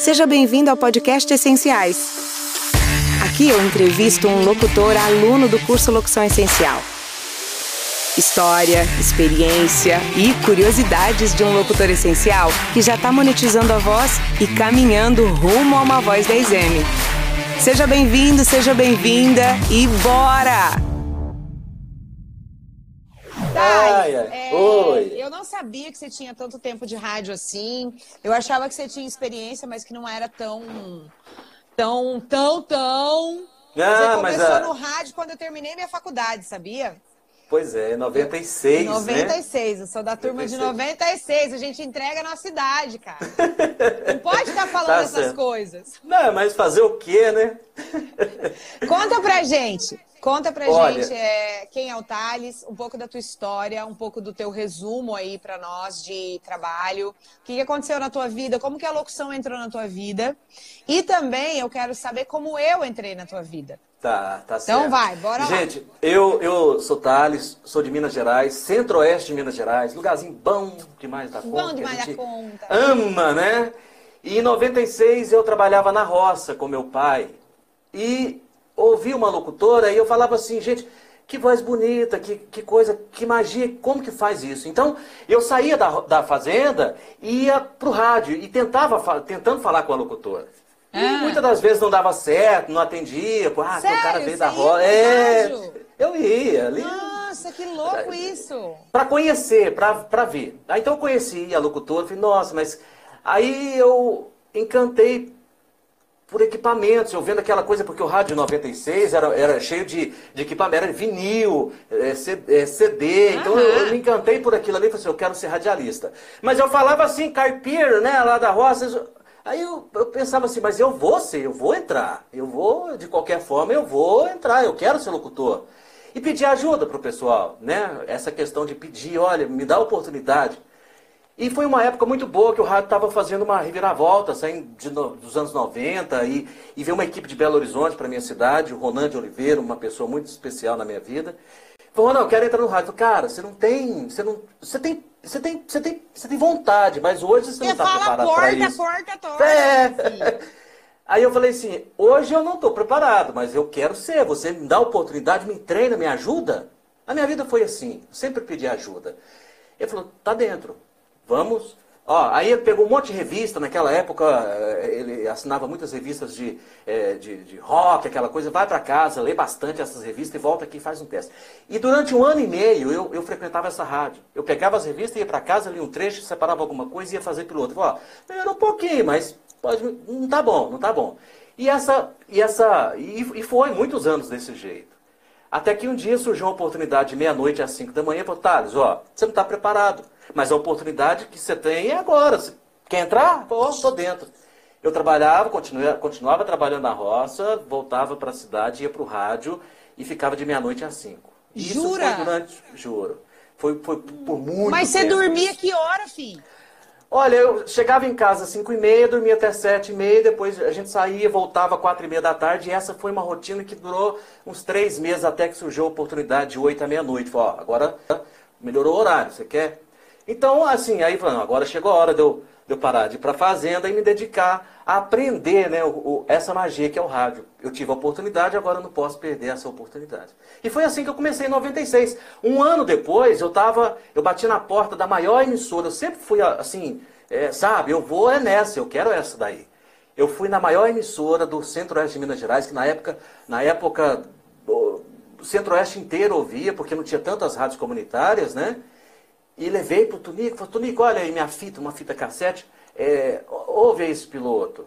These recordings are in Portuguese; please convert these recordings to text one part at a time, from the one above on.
Seja bem-vindo ao podcast Essenciais. Aqui eu entrevisto um locutor aluno do curso Locução Essencial. História, experiência e curiosidades de um locutor essencial que já está monetizando a voz e caminhando rumo a uma voz 10M. Seja bem-vindo, seja bem-vinda e bora! Ai, é, Oi. Eu não sabia que você tinha tanto tempo de rádio assim. Eu achava que você tinha experiência, mas que não era tão. tão, tão, tão. Ah, você começou a... no rádio quando eu terminei minha faculdade, sabia? Pois é, 96, 96, né? eu sou da turma 96. de 96. A gente entrega a nossa idade, cara. Não pode estar falando tá essas coisas. Não, mas fazer o quê, né? Conta pra gente. Conta pra Olha, gente é, quem é o Thales, um pouco da tua história, um pouco do teu resumo aí para nós de trabalho. O que aconteceu na tua vida? Como que a locução entrou na tua vida? E também eu quero saber como eu entrei na tua vida. Tá, tá então certo. Então vai, bora lá. Gente, eu, eu sou Thales, sou de Minas Gerais, centro-oeste de Minas Gerais, lugarzinho bom demais da conta. Bom demais da conta. Ama, né? E em 96 eu trabalhava na roça com meu pai. E ouvi uma locutora e eu falava assim, gente, que voz bonita, que, que coisa, que magia, como que faz isso? Então, eu saía da, da fazenda e ia pro rádio e tentava, tentando falar com a locutora. E ah. muitas das vezes não dava certo, não atendia, pô, ah, Sério? o cara veio da roça. É, eu ia ali. Nossa, que louco isso! Para conhecer, para ver. Aí, então eu conheci a locutora, falei, nossa, mas aí eu encantei por equipamentos, eu vendo aquela coisa, porque o rádio 96 era, era cheio de, de equipamento, era vinil, é, CD, então eu, eu, me encantei por aquilo ali, falei assim, eu quero ser radialista. Mas eu falava assim, carpir, né, lá da roça, aí eu, eu pensava assim, mas eu vou ser, eu vou entrar, eu vou, de qualquer forma, eu vou entrar, eu quero ser locutor. E pedir ajuda para o pessoal, né, essa questão de pedir, olha, me dá oportunidade. E foi uma época muito boa que o rádio estava fazendo uma reviravolta, saindo de, dos anos 90, e, e veio uma equipe de Belo Horizonte para minha cidade, o Ronan de Oliveira, uma pessoa muito especial na minha vida. Falou, não, eu quero entrar no rádio. Cara, você não tem. Você não. Você tem. Você tem, você tem, você tem vontade, mas hoje você não está preparado para isso. Porta, porta, é. Aí eu falei assim, hoje eu não estou preparado, mas eu quero ser. Você me dá oportunidade, me treina, me ajuda. A minha vida foi assim, sempre pedi ajuda. Ele falou, tá dentro. Vamos. Ó, aí ele pegou um monte de revista, naquela época eh, ele assinava muitas revistas de, é, de, de, rock, aquela coisa, vai para casa, lê bastante essas revistas e volta aqui e faz um teste. E durante um ano e meio eu, eu frequentava essa rádio. Eu pegava as revistas, ia para casa, lia um trecho, separava alguma coisa e ia fazer pelo outro. Ó, melhorou um pouquinho, mas pode, não tá bom, não tá bom. E essa, e essa, e, e foi muitos anos desse jeito. Até que um dia surgiu uma oportunidade de meia-noite às cinco da manhã, falou, Thales, ó, você não está preparado. Mas a oportunidade que você tem é agora. Você quer entrar? Pô, estou dentro. Eu trabalhava, continuava, continuava trabalhando na roça, voltava para a cidade, ia para o rádio e ficava de meia-noite às cinco. Isso Jura? foi durante. Juro. Foi, foi por muito Mas você dormia que hora, filho? Olha, eu chegava em casa às 5 e meia, dormia até 7 e meia, depois a gente saía, voltava às 4 e meia da tarde, e essa foi uma rotina que durou uns três meses até que surgiu a oportunidade de 8 à meia-noite. Falei, ó, agora melhorou o horário, você quer? Então, assim, aí falando, agora chegou a hora de eu, de eu parar de ir para a fazenda e me dedicar a aprender né, o, o, essa magia que é o rádio. Eu tive a oportunidade, agora não posso perder essa oportunidade. E foi assim que eu comecei em 96. Um ano depois, eu tava, eu bati na porta da maior emissora. Eu sempre fui assim, é, sabe, eu vou é nessa, eu quero essa daí. Eu fui na maior emissora do Centro-Oeste de Minas Gerais, que na época, na época o Centro-Oeste inteiro ouvia, porque não tinha tantas rádios comunitárias, né? E levei para o Tunico, falei, Tunico, olha aí minha fita, uma fita cassete, é, ouve esse piloto.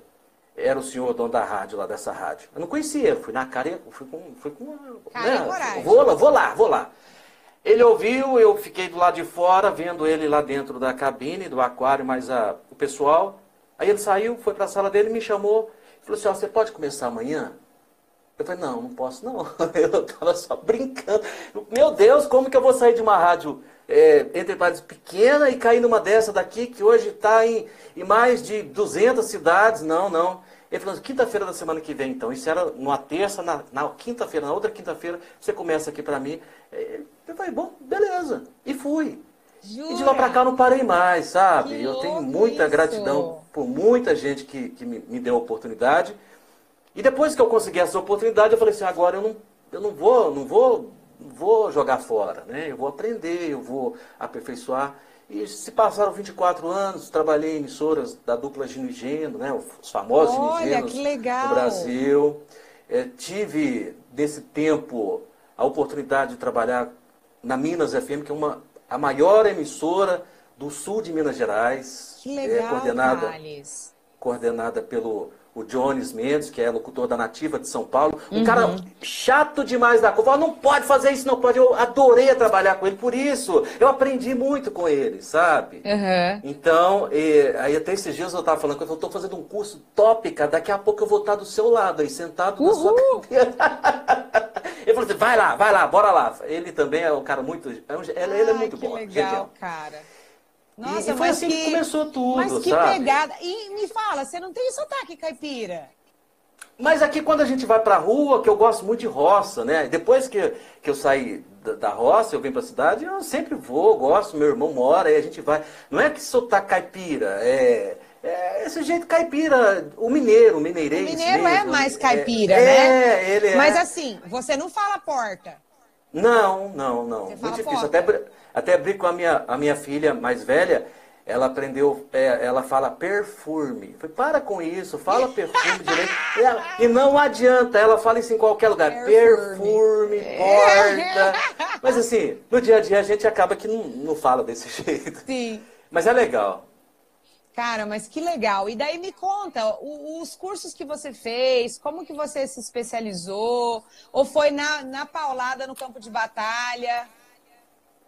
Era o senhor dono da rádio, lá dessa rádio. Eu não conhecia, fui na cara, fui com... Fui com cara né, vou lá, vou lá, vou lá. Ele ouviu, eu fiquei do lado de fora, vendo ele lá dentro da cabine, do aquário, mas a, o pessoal. Aí ele saiu, foi para a sala dele, me chamou, falou assim, ó, você pode começar amanhã? Eu falei, não, não posso não. Eu estava só brincando. Meu Deus, como que eu vou sair de uma rádio é, entre parênteses, pequena e cair numa dessa daqui que hoje está em, em, mais de 200 cidades. Não, não. Ele falou, quinta-feira da semana que vem, então. Isso era numa terça, na, na quinta-feira, na outra quinta-feira, você começa aqui para mim. É, eu falei, bom, beleza. E fui. Jura? E de lá para cá não parei mais, sabe? Que eu tenho muita isso. gratidão por muita gente que, que me, me deu a oportunidade. E depois que eu consegui essa oportunidade, eu falei assim, agora eu não, eu não vou, não vou, vou jogar fora, né? Eu vou aprender, eu vou aperfeiçoar. E se passaram 24 anos, trabalhei em emissoras da dupla Gino e Geno, né? Os famosos Olha, Gino e no Brasil. É, tive, nesse tempo, a oportunidade de trabalhar na Minas FM, que é uma, a maior emissora do sul de Minas Gerais. Que legal, é, coordenada, Thales. coordenada pelo o Jones Mendes, que é locutor da Nativa de São Paulo. Um uhum. cara chato demais da conta. Não pode fazer isso, não pode. Eu adorei trabalhar com ele por isso. Eu aprendi muito com ele, sabe? Uhum. Então, e, aí até esses dias eu estava falando que eu estou fazendo um curso tópica, daqui a pouco eu vou estar do seu lado aí, sentado Uhul. na sua cadeira. ele falou assim, vai lá, vai lá, bora lá. Ele também é um cara muito. É ele, ele é muito que bom. legal, cara. Nossa, e, e foi assim que, que, começou tudo, Mas que sabe? pegada. E me fala, você não tem sotaque caipira? Mas aqui quando a gente vai pra rua, que eu gosto muito de roça, né? Depois que, que eu saí da, da roça, eu venho pra cidade, eu sempre vou, gosto, meu irmão mora, aí a gente vai. Não é que sotaque caipira, é... É esse jeito caipira, o mineiro, o mineirês. O mineiro é mesmo. é mais caipira, é, né? É, ele é. Mas assim, você não fala porta. Não, não, não. Você Muito difícil. Até, até brinco com a minha, a minha filha mais velha, ela aprendeu, é, ela fala perfume. Falei, para com isso, fala perfume direito. E, e, não adianta, ela fala isso em qualquer lugar. Perfume, perfume porta. Mas assim, no dia a dia a gente acaba que não, não fala desse jeito. Sim. Mas é legal. Cara, mas que legal. E daí me conta, os cursos que você fez, como que você se especializou? Ou foi na, na paulada no campo de batalha?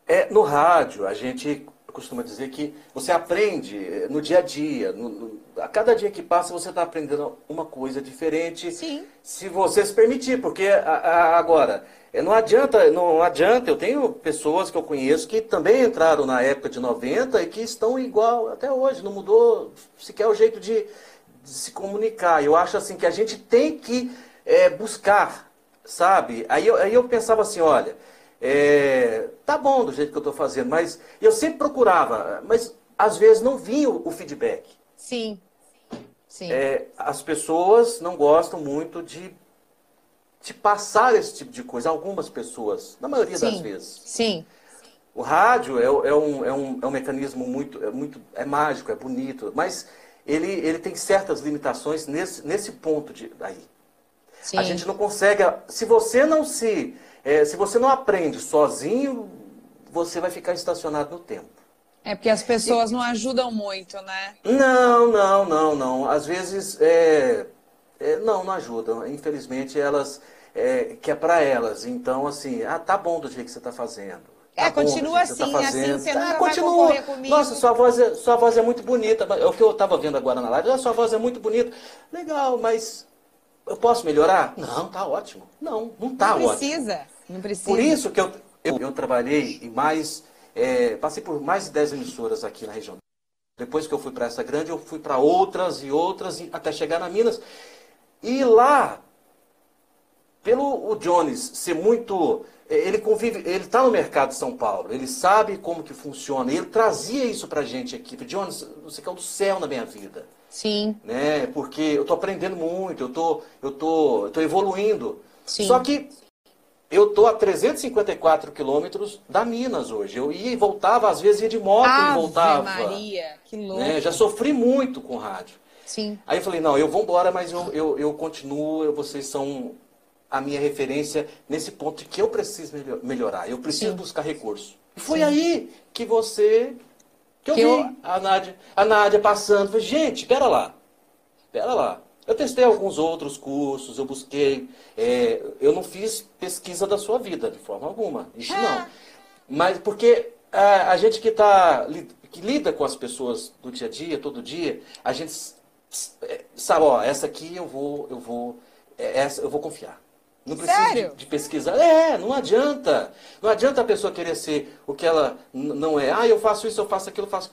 É, no rádio, a gente costuma dizer que você aprende eh, no dia a dia. No, no, a cada dia que passa, você está aprendendo uma coisa diferente. Sim. Se você se permitir, porque a, a, agora, é, não adianta, não adianta, eu tenho pessoas que eu conheço que também entraram na época de 90 e que estão igual até hoje, não mudou sequer o jeito de, de se comunicar. Eu acho assim que a gente tem que é, buscar, sabe? Aí eu, aí eu pensava assim, olha, é, tá bom do jeito que eu estou fazendo, mas eu sempre procurava, mas às vezes não vinha o, o feedback. Sim. Sim. É, as pessoas não gostam muito de te passar esse tipo de coisa. Algumas pessoas, na maioria sim, das vezes. Sim. O rádio é, é, um, é, um, é um mecanismo muito, é muito é mágico, é bonito, mas ele, ele tem certas limitações nesse, nesse ponto de, aí. Sim. A gente não consegue. Se você não se. É, se você não aprende sozinho, você vai ficar estacionado no tempo. É porque as pessoas e, não ajudam muito, né? Não, não, não, não. Às vezes, é, é, não, não ajudam. Infelizmente, elas é, que é para elas. Então, assim, ah, tá bom do jeito que você está fazendo. Tá é, continua assim, tá assim, você ah, nunca continua. vai comigo. Nossa, sua voz, é, sua voz é muito bonita. É o que eu estava vendo agora na live. Ah, sua voz é muito bonita. Legal, mas eu posso melhorar? Não, tá ótimo. Não, não tá não ótimo. precisa, não precisa. Por isso que eu, eu, eu trabalhei em mais, é, passei por mais de 10 emissoras aqui na região. Depois que eu fui para essa grande, eu fui para outras e outras, até chegar na Minas. E lá, pelo o Jones ser muito. Ele convive, ele está no mercado de São Paulo, ele sabe como que funciona, ele trazia isso para a gente aqui. Jones, você quer o do céu na minha vida. Sim. Né? Porque eu estou aprendendo muito, eu tô, eu tô, eu tô evoluindo. Sim. Só que eu estou a 354 quilômetros da Minas hoje. Eu ia e voltava, às vezes ia de moto Ave e voltava. Maria, que louco. Né? Já sofri muito com rádio. Sim. Aí eu falei, não, eu vou embora, mas eu, eu, eu continuo, vocês são a minha referência nesse ponto que eu preciso melhorar, eu preciso Sim. buscar recurso. E foi Sim. aí que você, que eu que vi eu... a Nádia, a Nádia passando, falei, gente, pera lá, pera lá. Eu testei alguns outros cursos, eu busquei, é, eu não fiz pesquisa da sua vida, de forma alguma, isso não. Ah. Mas porque a, a gente que, tá, que lida com as pessoas do dia a dia, todo dia, a gente sabe, ó, essa aqui eu vou, eu vou, é, essa eu vou confiar. Não precisa de, de, pesquisar. É, não adianta. Não adianta a pessoa querer ser o que ela não é. Ah, eu faço isso, eu faço aquilo, eu faço.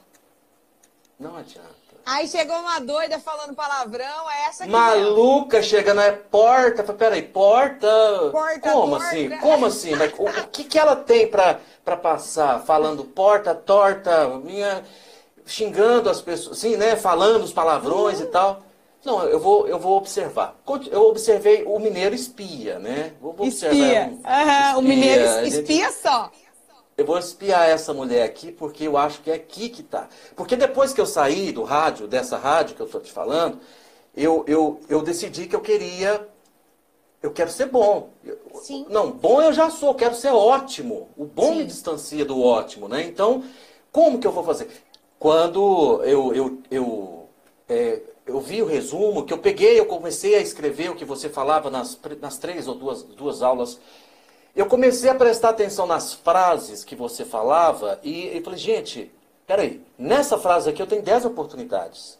Não adianta. Aí chegou uma doida falando palavrão, é essa aqui Maluca mesmo. chegando, é porta. Peraí, porta. Porta, Como porta. assim? Como assim? Mas, o, o, que, que ela tem pra, pra passar? Falando porta, torta, minha. xingando as pessoas, assim, né? Falando os palavrões uhum. e tal. Não, eu vou, eu vou observar. Eu observei o mineiro espia, né? Vou, vou espia. Observar, um, uhum, o mineiro espia gente, só. Eu vou espiar essa mulher aqui porque eu acho que é aqui que tá. Porque depois que eu saí do rádio, dessa rádio que eu estou te falando, eu, eu, eu decidi que eu queria. Eu quero ser bom. Sim. Não, bom eu já sou, eu quero ser ótimo. O bom Sim. me distancia do ótimo, né? Então, como que eu vou fazer? Quando eu, eu, eu é, eu vi o resumo, que eu peguei, eu comecei a escrever o que você falava nas, nas três ou duas, duas aulas. Eu comecei a prestar atenção nas frases que você falava e, e falei, gente, peraí, nessa frase aqui eu tenho dez oportunidades.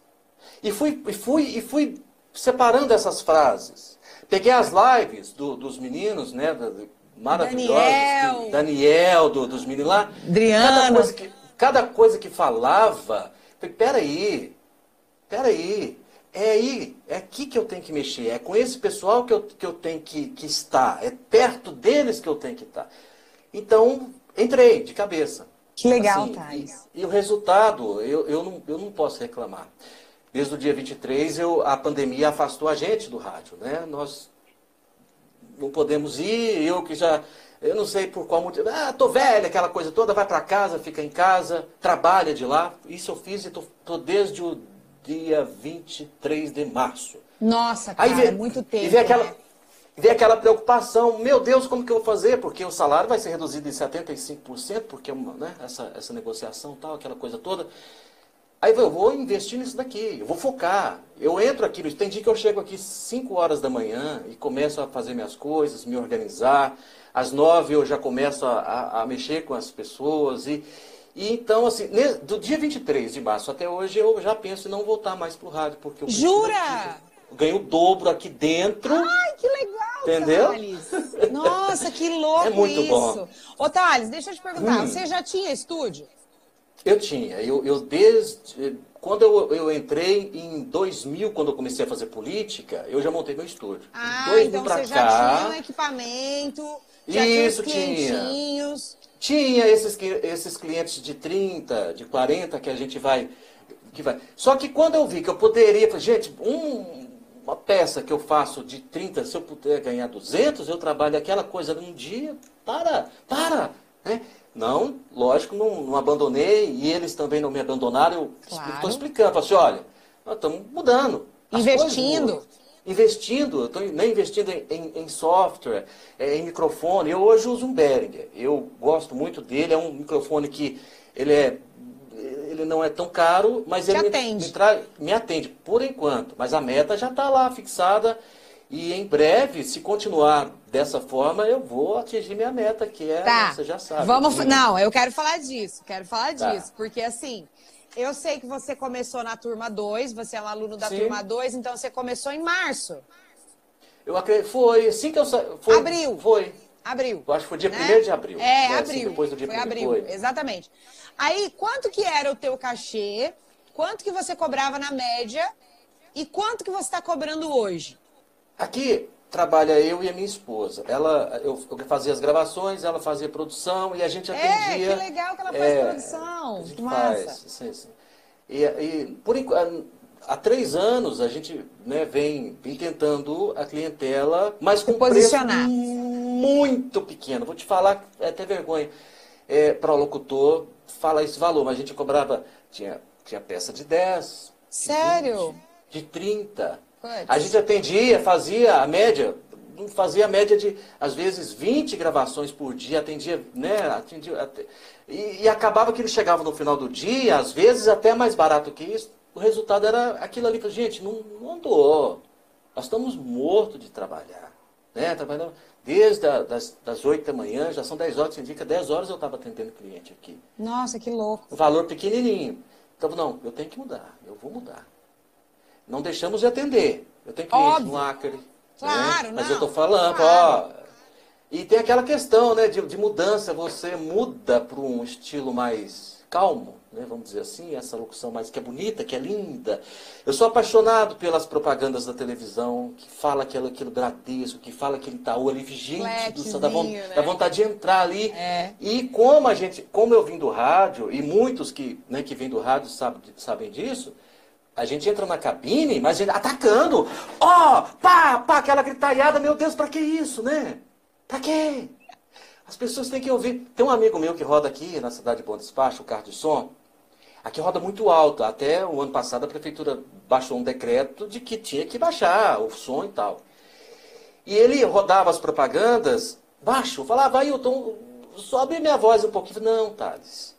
E fui, e fui, e fui separando essas frases. Peguei as lives do, dos meninos, né, maravilhosos. Daniel, Daniel do, dos meninos lá. Adriana. Cada coisa que, cada coisa que falava, falei, peraí, peraí, é aí, é aqui que eu tenho que mexer, é com esse pessoal que eu, que eu tenho que, que estar, é perto deles que eu tenho que estar. Então, entrei de cabeça. Que legal, assim, Thais. E, e, o resultado, eu, eu, não, eu não posso reclamar. Desde o dia 23, eu, a pandemia afastou a gente do rádio, né? Nós não podemos ir, eu que já, eu não sei por qual motivo, ah, tô velha, aquela coisa toda, vai para casa, fica em casa, trabalha de lá. Isso eu fiz e tô, tô desde o dia 23 de março. Nossa, cara, Aí vê, muito tempo. E vê aquela, né? vê aquela preocupação, meu Deus, como que eu vou fazer? Porque o salário vai ser reduzido em 75%, porque é né, essa, essa negociação tal, aquela coisa toda. Aí eu vou investir nisso daqui, eu vou focar. Eu entro aqui, tem dia que eu chego aqui 5 horas da manhã e começo a fazer minhas coisas, me organizar. Às 9 eu já começo a, a, a mexer com as pessoas e, e então, assim, do dia 23 de março até hoje, eu já penso em não voltar mais pro rádio, porque eu Jura? ganho o dobro aqui dentro. Ai, que legal, Entendeu? Thales. Nossa, que louco é muito isso. Bom. Ô, Thales, deixa eu te perguntar, hum. você já tinha estúdio? Eu tinha. Eu, eu desde... Quando eu, eu entrei em 2000, quando eu comecei a fazer política, eu já montei meu estúdio. Ah, então você já cá, tinha um equipamento, já isso, tinha tinha. Tinha esses, esses clientes de 30, de 40 que a gente vai, que vai. Só que quando eu vi que eu poderia, gente, um, uma peça que eu faço de 30, se eu puder ganhar 200, eu trabalho aquela coisa num dia, para, para. Né? Não, lógico, não, não abandonei e eles também não me abandonaram. Eu estou claro. explicando, assim, olha, nós estamos mudando. Investindo investindo, eu estou né, investindo em, em, em software, é, em microfone. Eu hoje uso um Behringer. Eu gosto muito dele. É um microfone que ele é ele não é tão caro, mas Te ele atende. Me, me, me, atende por enquanto. Mas a meta já está lá fixada e em breve, se continuar dessa forma, eu vou atingir minha meta, que é, tá. você já sabe. Vamos, não, eu quero falar disso, quero falar tá. disso, porque assim, eu sei que você começou na turma 2, você é um aluno da Sim. turma 2, então você começou em março. Eu acredito, foi assim que eu saí. Abril. Foi. Abril. Eu acho que foi dia né? 1 de abril. É, é abril. Assim, depois do dia foi abril, foi. exatamente. Aí, quanto que era o teu cachê? Quanto que você cobrava na média? E quanto que você está cobrando hoje? Aqui, trabalha eu e a minha esposa. Ela, eu, eu fazia as gravações, ela fazia produção e a gente atendia. É, que legal que ela faz é, produção. A gente Massa. faz, sim, sim. E, e por há três anos a gente né, vem, vem tentando a clientela, mas com preço muito pequeno. Vou te falar, é até vergonha é, para o locutor falar esse valor, mas a gente cobrava, tinha, tinha peça de 10. Sério? De, 20, de 30. A gente atendia, fazia a média, fazia a média de, às vezes, 20 gravações por dia, atendia, né? Atendia, e, e acabava que ele chegava no final do dia, às vezes até mais barato que isso. O resultado era aquilo ali, gente, não, não andou. Nós estamos mortos de trabalhar. Né? Trabalhando desde a, das, das 8 da manhã, já são 10 horas, que indica 10 horas eu estava atendendo cliente aqui. Nossa, que louco. O valor pequenininho. Então, não, eu tenho que mudar, eu vou mudar. Não deixamos de atender. Eu tenho cliente Óbvio. no Acre. Claro, né? Mas eu estou falando, claro. ó. E tem aquela questão, né, de, de mudança. Você muda para um estilo mais calmo, né, vamos dizer assim, essa locução mais que é bonita, que é linda. Eu sou apaixonado pelas propagandas da televisão, que fala aquilo, aquilo Bradesco, que fala aquele Itaú ali, gente do céu, dá, né? dá vontade de entrar ali. É. E como a gente, como eu vim do rádio, e muitos que, né, que vêm do rádio sabe, sabem disso, a gente entra na cabine, mas atacando. Ó, oh, pá, pá, aquela gritaiada, meu Deus, pra que isso, né? Pra quê? As pessoas têm que ouvir. Tem um amigo meu que roda aqui na cidade de Bom Despacho, o carro de som. Aqui roda muito alto. Até o ano passado a prefeitura baixou um decreto de que tinha que baixar o som e tal. E ele rodava as propagandas baixo. Falava, aí, Ailton, sobe minha voz um pouquinho. Não, Thales.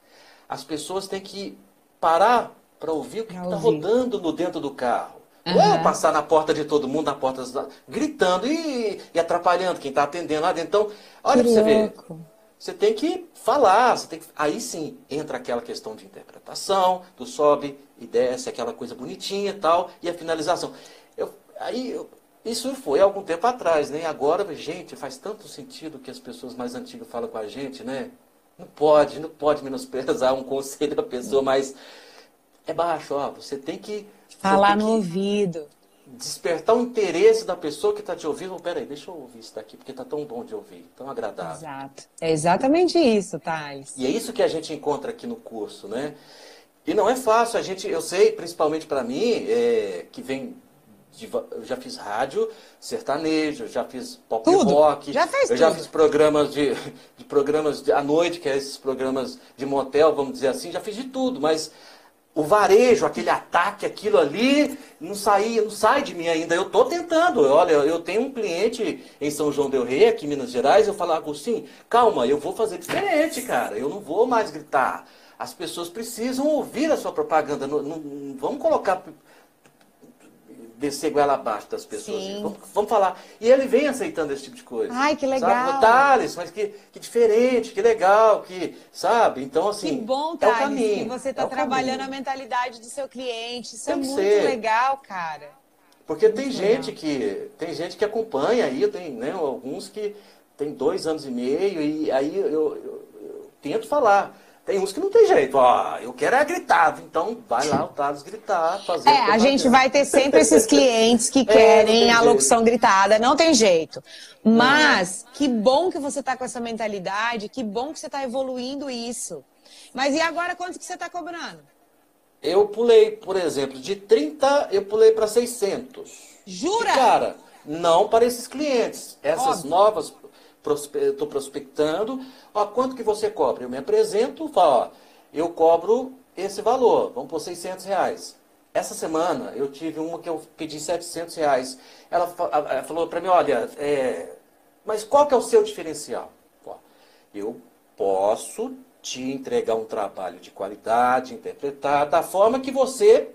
As pessoas têm que parar para ouvir o que está rodando no dentro do carro. Uhum. Não é passar na porta de todo mundo, na porta gritando e, e atrapalhando quem está atendendo lá dentro. Então, olha para você ver. Você tem que falar, você tem que... aí sim entra aquela questão de interpretação, do sobe e desce, aquela coisa bonitinha e tal, e a finalização. Eu, aí, eu, isso foi algum tempo atrás, né? Agora, gente, faz tanto sentido que as pessoas mais antigas falam com a gente, né? Não pode, não pode menosprezar um conselho da pessoa mais. É baixo, ó. Você tem que. Falar no ouvido despertar o interesse da pessoa que está te ouvindo. Peraí, deixa eu ouvir isso daqui, porque está tão bom de ouvir, tão agradável. Exato. É exatamente isso, Thales. E é isso que a gente encontra aqui no curso, né? E não é fácil, a gente, eu sei, principalmente para mim, é, que vem de, eu já fiz rádio sertanejo, já fiz pop tudo. rock, já fez eu tudo. já fiz programas de, de programas de, à noite, que é esses programas de motel, vamos dizer assim, já fiz de tudo, mas o varejo, aquele ataque, aquilo ali, não sai, não sai de mim ainda. Eu estou tentando. Olha, eu tenho um cliente em São João del Rei, aqui em Minas Gerais, eu falo, Agostinho, calma, eu vou fazer diferente, cara. Eu não vou mais gritar. As pessoas precisam ouvir a sua propaganda. Não, não, vamos colocar descer goela abaixo das pessoas. Vamos, vamos, falar. E ele vem aceitando esse tipo de coisa. Ai, que legal. Sabe? Thales, mas que, que diferente, que legal, que, sabe? Então, assim. Que bom, Thales, é o caminho, que você está é trabalhando caminho. a mentalidade do seu cliente. Isso é tem é muito ser. legal, cara. Porque muito tem legal. gente que. Tem gente que acompanha aí, tem né, alguns que tem dois anos e meio, e aí eu, eu, eu tento falar. Tem uns que não tem jeito. Ó, eu quero é gritar. Então, vai lá o Thales gritar, fazer. É, a gente vai ter sempre esses clientes que é, querem a locução jeito. gritada. Não tem jeito. Mas, que bom que você está com essa mentalidade. Que bom que você está evoluindo isso. Mas e agora, quanto que você está cobrando? Eu pulei, por exemplo, de 30, eu pulei para 600. Jura? E, cara, não para esses clientes. Essas Óbvio. novas estou prospectando, ó, quanto que você cobra? Eu me apresento, falo, ó, eu cobro esse valor, vamos por 600 reais. Essa semana eu tive uma que eu pedi 700 reais. Ela, falou para mim, olha, é, mas qual que é o seu diferencial? Ó, eu posso te entregar um trabalho de qualidade, interpretar da forma que você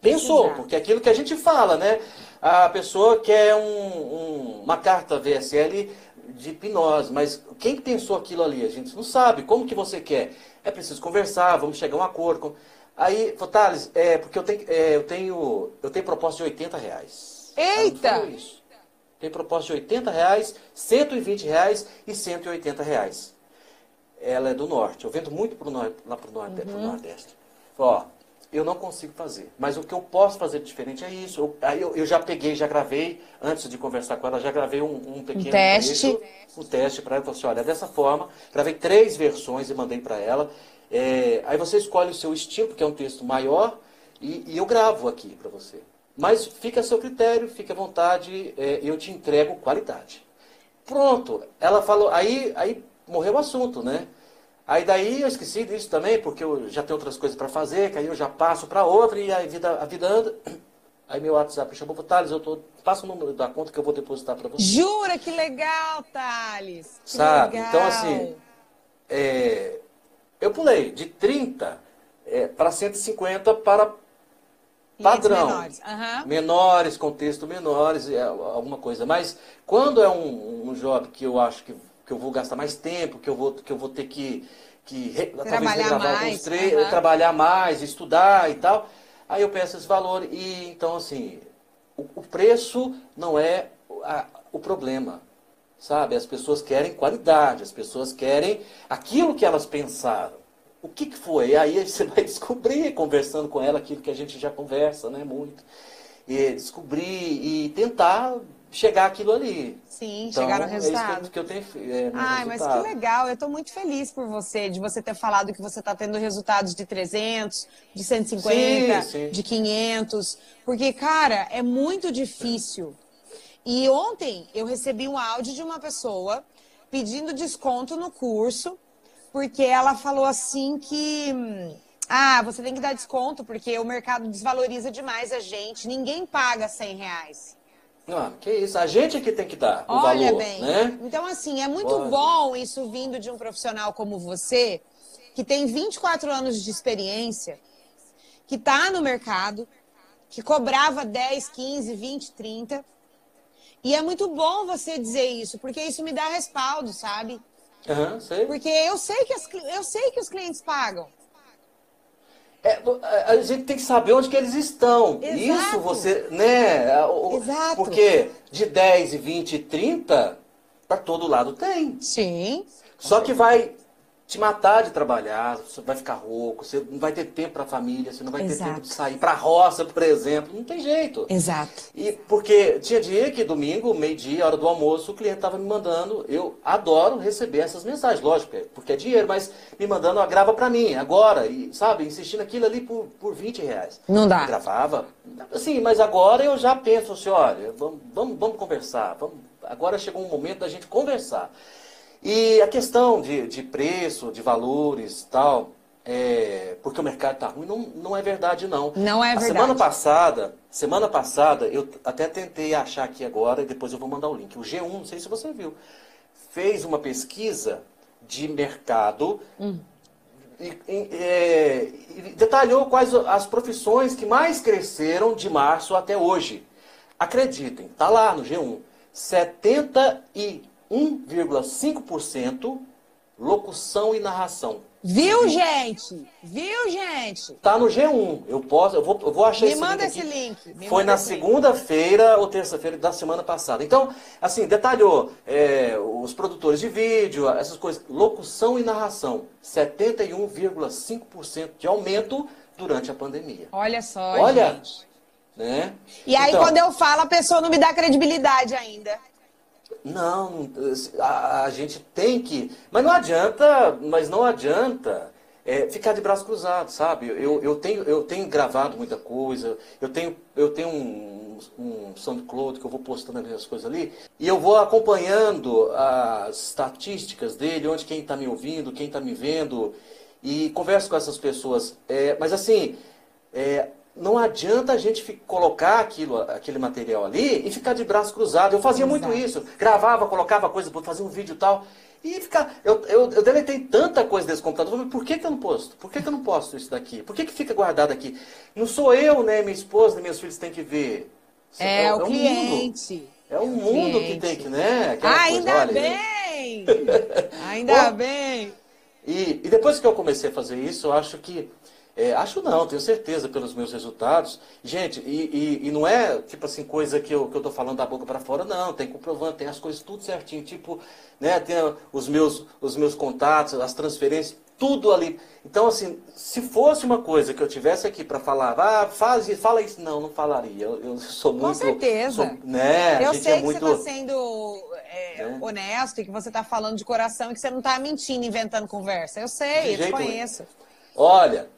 pensou, Exato. porque é aquilo que a gente fala, né? A pessoa quer um, um, uma carta VSL de hipnose, mas quem pensou aquilo ali? A gente não sabe. Como que você quer? É preciso conversar, vamos chegar a um acordo. Aí, Thales, é, porque eu tenho, é, eu tenho, eu tenho proposta de 80 reais. Eita! Isso. Tem proposta de 80 reais, 120 reais e 180 reais. Ela é do norte. Eu vendo muito pro norte, lá para o norte, uhum. pro Nordeste. Ó, eu não consigo fazer. Mas o que eu posso fazer diferente é isso. Eu, aí eu, eu, já peguei, já gravei, antes de conversar com ela, já gravei um, um pequeno um teste. um teste para ela. Falei assim, olha, dessa forma, gravei três versões e mandei para ela. É, aí você escolhe o seu estilo, porque é um texto maior, e, e eu gravo aqui para você. Mas fica a seu critério, fique à vontade, é, eu te entrego qualidade. Pronto. Ela falou, aí, aí morreu o assunto, né? Aí daí eu esqueci disso também, porque eu já tenho outras coisas para fazer, que aí eu já passo para outra e a vida, a vida anda. Aí meu WhatsApp chamou para Thales, eu tô, passa o número da conta que eu vou depositar para você. Jura que legal, Thales! Que Sabe? Legal. Então assim, é, eu pulei de 30 é, para 150 para padrão. Menores. Uhum. menores, contexto menores, é, alguma coisa. Mas quando é um, um job que eu acho que que eu vou gastar mais tempo, que eu vou, que eu vou ter que, que re, trabalhar talvez mais, tre uhum. trabalhar mais, estudar e tal. Aí eu peço esse valor e então assim, o, o preço não é a, o problema. Sabe? As pessoas querem qualidade, as pessoas querem aquilo que elas pensaram. o que, que foi? Aí você vai descobrir, conversando com ela, aquilo que a gente já conversa, né, muito. E descobrir e tentar chegar aquilo ali. Sim, então, chegar no resultado. É isso que eu, tenho. É, Ai, mas que legal. Eu estou muito feliz por você, de você ter falado que você está tendo resultados de 300, de 150, sim, sim. de 500. Porque, cara, é muito difícil. E ontem eu recebi um áudio de uma pessoa pedindo desconto no curso, porque ela falou assim que. Ah, você tem que dar desconto porque o mercado desvaloriza demais a gente. Ninguém paga 100 reais. Ah, que isso, a gente é que tem que dar o Olha valor, bem. né? Então, assim, é muito bom isso vindo de um profissional como você, que tem 24 anos de experiência, que está no mercado, que cobrava 10, 15, 20, 30. E é muito bom você dizer isso, porque isso me dá respaldo, sabe? Uhum, sei. Porque eu sei, que as, eu sei que os clientes pagam. É, a gente tem que saber onde que eles estão. Exato. Isso você, né? Exato. Porque de 10, 20, 30, para todo lado tem. Sim. Só que vai te matar de trabalhar, você vai ficar rouco, você não vai ter tempo para a família, você não vai Exato. ter tempo de sair para a roça, por exemplo, não tem jeito. Exato. E porque tinha dia que domingo, meio-dia, hora do almoço, o cliente estava me mandando, eu adoro receber essas mensagens, lógico, porque é dinheiro, mas me mandando, ó, grava para mim, agora, e sabe, insistindo aquilo ali por, por 20 reais. Não dá. Eu gravava, sim, mas agora eu já penso assim, olha, vamos, vamos, vamos conversar, vamos, agora chegou um momento da gente conversar. E a questão de, de preço, de valores tal, é, porque o mercado está ruim, não, não é verdade, não. Não é verdade. A semana passada, semana passada, eu até tentei achar aqui agora, e depois eu vou mandar o link. O G1, não sei se você viu, fez uma pesquisa de mercado hum. e, e, é, e detalhou quais as profissões que mais cresceram de março até hoje. Acreditem, tá lá no G1. 70 e 1,5% locução e narração. Viu, gente? Viu, gente? Tá no G1. Eu posso, eu vou, eu vou achar Me esse manda link esse link. Me Foi na segunda-feira ou terça-feira da semana passada. Então, assim, detalhou é, os produtores de vídeo, essas coisas, locução e narração, 71,5% de aumento durante a pandemia. Olha só, Olha, gente. né? E aí, Então- quando eu falo, a pessoa não me dá credibilidade ainda. Não, a, a gente tem que. Mas não adianta, mas não adianta é, ficar de braços cruzados, sabe? Eu, eu, tenho, eu tenho gravado muita coisa, eu tenho, eu tenho um, um SoundCloud que eu vou postando as minhas coisas ali, e eu vou acompanhando as estatísticas dele, onde quem está me ouvindo, quem está me vendo, e converso com essas pessoas. É, mas assim, é, não adianta a gente colocar aquilo, aquele material ali e ficar de braço cruzado. Eu fazia muito Exato. isso. Gravava, colocava coisa, fazia um vídeo e tal. E ficar. Eu, eu, eu deletei tanta coisa desse computador. Falei, Por que, que eu não posto? Por que, que eu não posto isso daqui? Por que, que fica guardado aqui? Não sou eu, né? Minha esposa, nem meus filhos têm que ver. É, o mundo. cliente. É o mundo que cliente. tem que, né? Aquela coisa, Ainda olha, bem! Ainda Ó. bem! E, e depois que eu comecei a fazer isso, eu acho que. É, acho não, tenho certeza pelos meus resultados. Gente, e, e, e não é tipo assim, coisa que eu, que eu tô falando da boca para fora, não. Tem comprovando, tem as coisas tudo certinho. Tipo, né, tem os meus, os meus contatos, as transferências, tudo ali. Então, assim, se fosse uma coisa que eu tivesse aqui para falar, ah, faz, fala isso, não, não falaria. Eu, eu sou muito. Com certeza. sou- né, Eu gente sei é que muito. você está sendo é, né? honesto e que você está falando de coração e que você não está mentindo, inventando conversa. Eu De sei, eu te jeito conheço. Olha,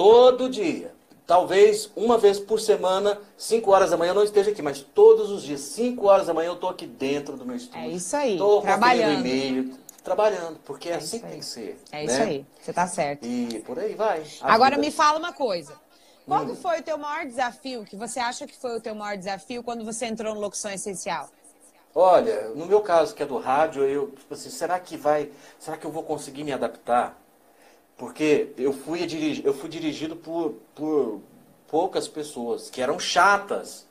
todo dia, talvez uma vez por semana, 5 horas da manhã eu não esteja aqui, mas todos os dias, 5 horas da manhã eu estou aqui dentro do meu estúdio. É isso aí, Estou trabalhando. e-mail, trabalhando, porque é, assim isso que tem que ser. É né? isso aí, você está certo. E por aí vai. Agora vida- me fala uma coisa. Qual Hum. foi o teu maior desafio, que você acha que foi o teu maior desafio quando você entrou no Locução Essencial? Olha, no meu caso, que é do rádio, eu, tipo assim, será que vai, será que eu vou conseguir me adaptar? Porque eu fui, dirigi, eu fui dirigido por, por poucas pessoas que eram chatas.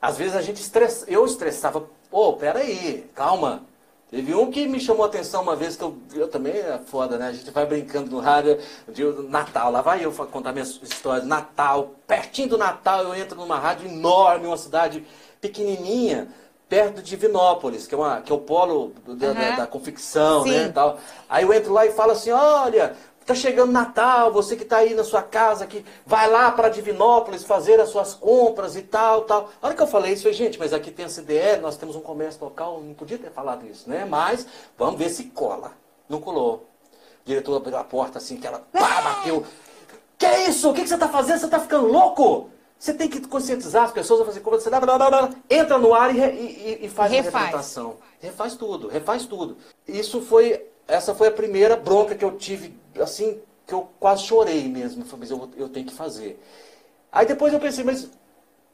Às vezes a gente estressa, eu estressava, pô, peraí, calma. Teve um que me chamou a atenção uma vez, que eu, eu também é foda, né? A gente vai brincando no rádio de Natal, lá vai eu contar minhas histórias, Natal, pertinho do Natal eu entro numa rádio enorme, uma cidade pequenininha, perto de Vinópolis, que é, uma, que é o polo da, da- Aham. da confecção, Sim. né, tal. Aí eu entro lá e falo assim, olha, Tá chegando Natal, você que está aí na sua casa, que vai lá para Divinópolis fazer as suas compras e tal, tal. A hora que eu falei isso, eu falei, gente, mas aqui tem a CDL, nós temos um comércio local, não podia ter falado isso, né? Mas vamos ver se cola. Não colou. O diretor abriu a porta assim, que ela pá, bateu. Que é isso? O que, que você está fazendo? Você está ficando louco? Você tem que conscientizar as pessoas a fazer compra, você blá, blá, blá, blá, entra no ar e, e, e faz refaz. uma representação. Refaz tudo, refaz tudo. Isso foi, essa foi a primeira bronca que eu tive assim, que eu quase chorei mesmo. Falei, mas eu, eu tenho que fazer. Aí depois eu pensei, mas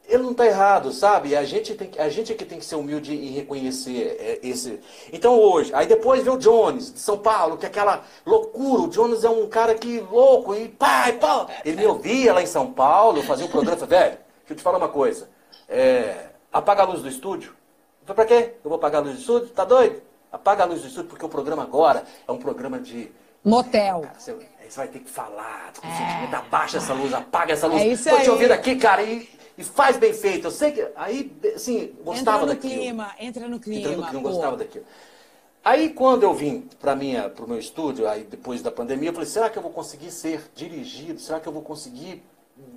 ele não está errado, sabe? A gente, tem, a gente é que tem que ser humilde e reconhecer é, esse. Então hoje, aí depois vê o Jones, de São Paulo, que é aquela loucura. O Jones é um cara que louco, e pai, pá. Ele me ouvia lá em São Paulo, fazia um programa, falei, velho, deixa eu te falar uma coisa. É, apaga a luz do estúdio. Eu falei, pra quê? Eu vou apagar a luz do estúdio? Tá doido? Apaga a luz do estúdio, porque o programa agora é um programa de Motel. Cara, você, você, vai ter que falar, com é. sentimento, abaixa essa luz, apaga essa luz. É isso Tô aí. te ouvindo aqui, cara, e, e faz bem feito. Eu sei que. Aí, assim, gostava entra no daquilo. Clima, entra no clima. Entra no clima, gostava daquilo. Aí quando eu vim para o meu estúdio, aí depois da pandemia, eu falei, será que eu vou conseguir ser dirigido? Será que eu vou conseguir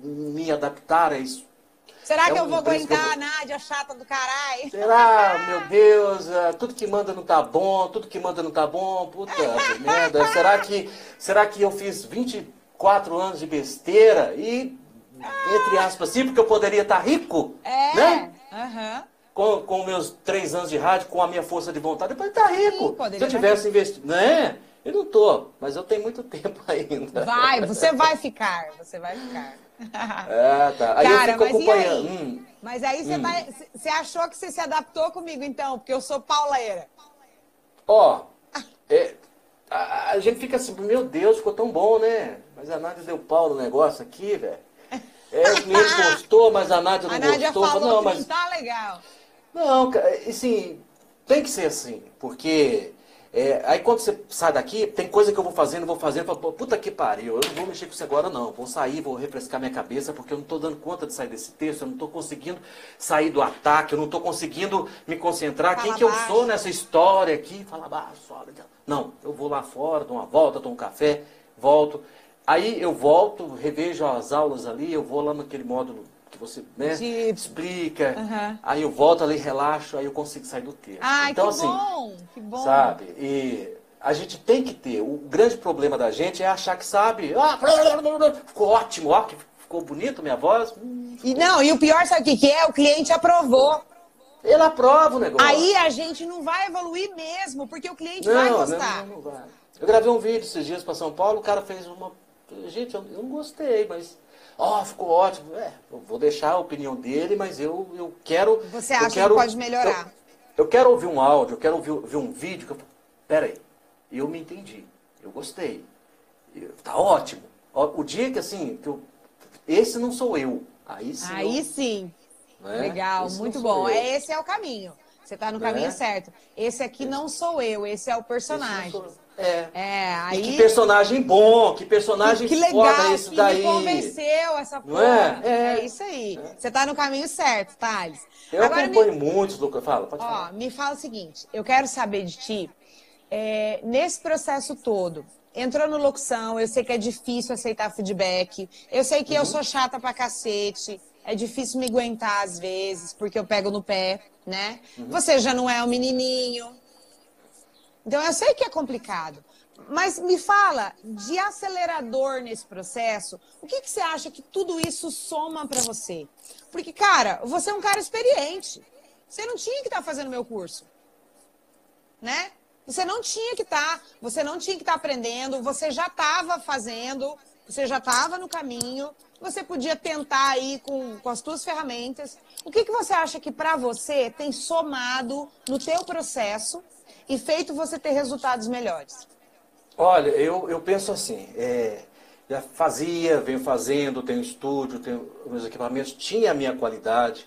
me adaptar a isso? Será é que eu vou aguentar eu a Nádia chata do caralho? Será? Meu Deus, uh, tudo que manda não tá bom, tudo que manda não tá bom, puta merda. Será que, será que eu fiz 24 anos de besteira e, entre aspas, sim, porque eu poderia estar tá rico? É. Né? Uhum. Com, com meus três anos de rádio, com a minha força de vontade, eu poderia estar tá rico. Sim, Se eu tivesse investido. Né? Eu não tô, mas eu tenho muito tempo ainda. Vai, você vai ficar, você vai ficar. É, tá. Aí Cara, eu fico acompanhando. Mas aí, hum. mas aí você, hum. vai, você achou que você se adaptou comigo, então, porque eu sou pauleira. Ó, é, a, a, gente fica assim, meu Deus, ficou tão bom, né? Mas a Nádia deu pau no negócio aqui, velho. É, o cliente gostou, mas a Nádia não a Nádia gostou. Falou não, mas... não tá legal. Não, assim, tem que ser assim, porque é, aí quando você sai daqui, tem coisa que eu vou fazendo, vou fazendo, falo, puta que pariu, eu não vou mexer com isso agora não. Vou sair, vou refrescar minha cabeça, porque eu não estou dando conta de sair desse texto, eu não estou conseguindo sair do ataque, eu não estou conseguindo me concentrar. Fala Quem que baixo. eu sou nessa história aqui? Fala baixo. Não, eu vou lá fora, dou uma volta, tomo um café, volto. Aí eu volto, revejo as aulas ali, eu vou lá naquele módulo que você né, de... explica. Uhum. Aí eu volto ali, relaxo, aí eu consigo sair do texto. Ai, então, que assim, bom, que bom. Sabe? E a gente tem que ter. O grande problema da gente é achar que sabe. Ah, ficou ótimo, ó, ficou bonito minha voz. Hum, e não, e o pior, sabe o que, é? O cliente aprovou. Ele aprova o negócio. Aí a gente não vai evoluir mesmo, porque o cliente não, vai gostar. Não, não, vai. Eu gravei um vídeo esses dias para São Paulo, o cara fez uma. Gente, eu não gostei, mas Ó, oh, ficou ótimo. É, eu vou deixar a opinião dele, mas eu, eu quero. Você acha quero, que pode melhorar? Eu, eu, quero ouvir um áudio, eu quero ouvir, ouvir um vídeo. Que eu, Pera aí, eu me entendi. Eu gostei. Tá ótimo. O dia que assim, que eu, esse não sou eu. Aí sim. Aí eu, sim. Né? Legal, esse muito bom. É, esse é o caminho. Você está no né? caminho certo. Esse aqui não sou eu, esse é o personagem. É. é aí... E que personagem bom, que personagem que legal, foda esse que daí. Me convenceu essa porra. É? é? É. isso aí. É. Você tá no caminho certo, Thales. Eu Agora, acompanho me... muitos, Lucas. Fala, pode Ó, falar. Me fala o seguinte, eu quero saber de ti, é, nesse processo todo, entrou no locução, eu sei que é difícil aceitar feedback, eu sei que uhum. eu sou chata pra cacete, é difícil me aguentar às vezes, porque eu pego no pé, né? Uhum. Você já não é um menininho, então, eu sei que é complicado. Mas me fala, de acelerador nesse processo, o que, que você acha que tudo isso soma para você? Porque, cara, você é um cara experiente. Você não tinha que estar tá fazendo meu curso. Né? Você não tinha que estar, tá, você não tinha que estar tá aprendendo, você já estava fazendo, você já estava no caminho, você podia tentar aí com, com as suas ferramentas. O que, que você acha que para você tem somado no teu processo e feito você ter resultados melhores? Olha, eu, eu penso assim, é, já fazia, venho fazendo, tenho estúdio, tenho meus equipamentos, tinha a minha qualidade.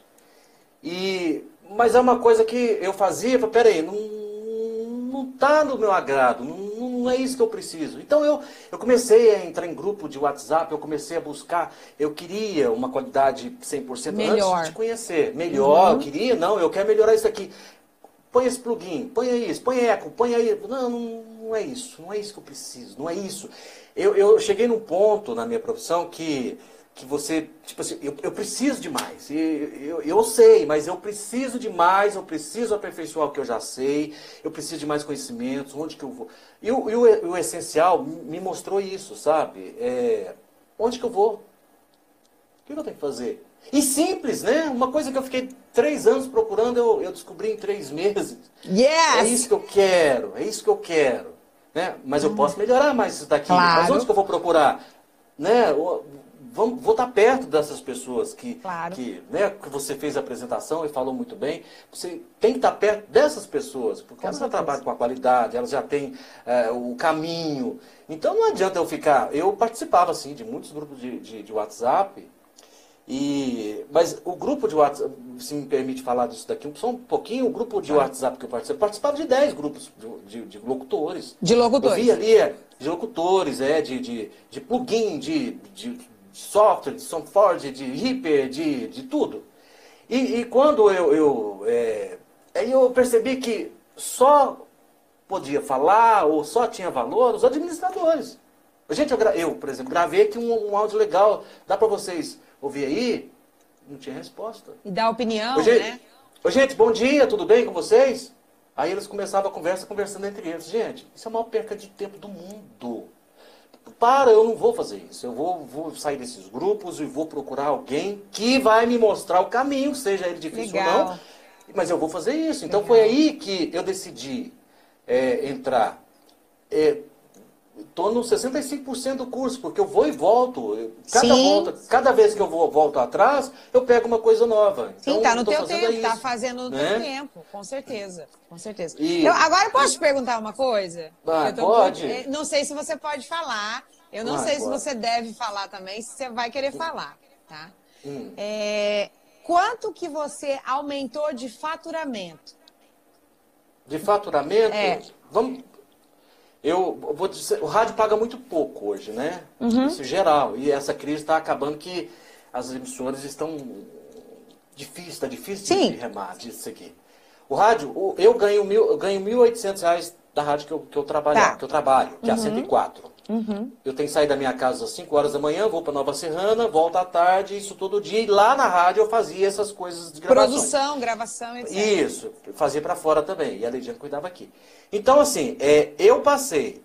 E, mas é uma coisa que eu fazia, peraí, não, não tá no meu agrado, não, não é isso que eu preciso. Então eu, eu comecei a entrar em grupo de WhatsApp, eu comecei a buscar, eu queria uma qualidade 100% Melhor. antes de conhecer. Melhor, uhum. eu queria, não, eu quero melhorar isso aqui põe esse plugin, põe isso, põe eco, põe aí. Não, não, não é isso, não é isso que eu preciso, não é isso. Eu, eu cheguei num ponto na minha profissão que, que você, tipo assim, eu, eu preciso de mais. Eu, eu, eu sei, mas eu preciso de mais, eu preciso aperfeiçoar o que eu já sei, eu preciso de mais conhecimentos, onde que eu vou. E o, e o, o essencial me mostrou isso, sabe? É, onde que eu vou? O que eu tenho que fazer? E simples, né? Uma coisa que eu fiquei três anos procurando, eu, eu descobri em três meses. Yes! É isso que eu quero, é isso que eu quero. Né? Mas eu posso melhorar mais isso daqui. Claro. Mas onde que eu vou procurar? Né? Vamos, vou estar perto dessas pessoas que, claro. que, né, que você fez a apresentação e falou muito bem. Você tem que estar perto dessas pessoas, porque com elas já trabalham com a qualidade, elas já têm é, o caminho. Então não adianta eu ficar. Eu participava assim de muitos grupos de, de, de WhatsApp e, mas o grupo de WhatsApp, se me permite falar disso daqui só um pouquinho, o grupo de WhatsApp que eu participei, participava de 10 grupos de, de, de, locutores. De locutores. Eu via ali, é, de locutores, é, de, de, de plugin, de, de software, de SoundForge, de Reaper, de, de tudo. E, e quando eu, eu, é, aí eu percebi que só podia falar ou só tinha valor os administradores. Gente, eu, eu por exemplo, gravei aqui um, um áudio legal, dá para vocês ouvir aí, não tinha resposta. E dar opinião, Ô, gente, né? Ô, gente, bom dia, tudo bem com vocês? Aí eles começavam a conversa conversando entre eles. Gente, isso é a maior perca de tempo do mundo. Para, eu não vou fazer isso. Eu vou, vou sair desses grupos e vou procurar alguém que vai me mostrar o caminho, seja ele difícil Legal. ou não. Mas eu vou fazer isso. Então Legal. foi aí que eu decidi é, entrar. É, Estou no 65% do curso, porque eu vou e volto. Cada, volta, cada vez que eu vou, volto atrás, eu pego uma coisa nova. Sim, está então, no teu tempo, está fazendo no né? teu tempo, com certeza. Com certeza. E... Eu, agora, posso te perguntar uma coisa? Ah, pode. Eh, não sei se você pode falar. Eu não ah, sei pode. se você deve falar também, se você vai querer falar, tá? Hum. É, quanto que você aumentou de faturamento? De faturamento? É. Vamos, eu vou dizer, o rádio paga muito pouco hoje, né? Uhum. Isso geral. E essa crise está acabando que as emissoras estão difícil, está difícil Sim. de remar disso aqui. O rádio, eu ganho mil, eu ganho 1.800 reais da rádio que eu, que eu trabalho, tá. que eu trabalho, que uhum. é a 104. Uhum. Eu tenho que sair da minha casa às 5 horas da manhã, vou para Nova Serrana, volto à tarde, isso todo dia. E lá na rádio eu fazia essas coisas de gravação. Produção, gravação, etc. Isso, fazia para fora também. E a Leidiane cuidava aqui. Então, assim, é, eu passei.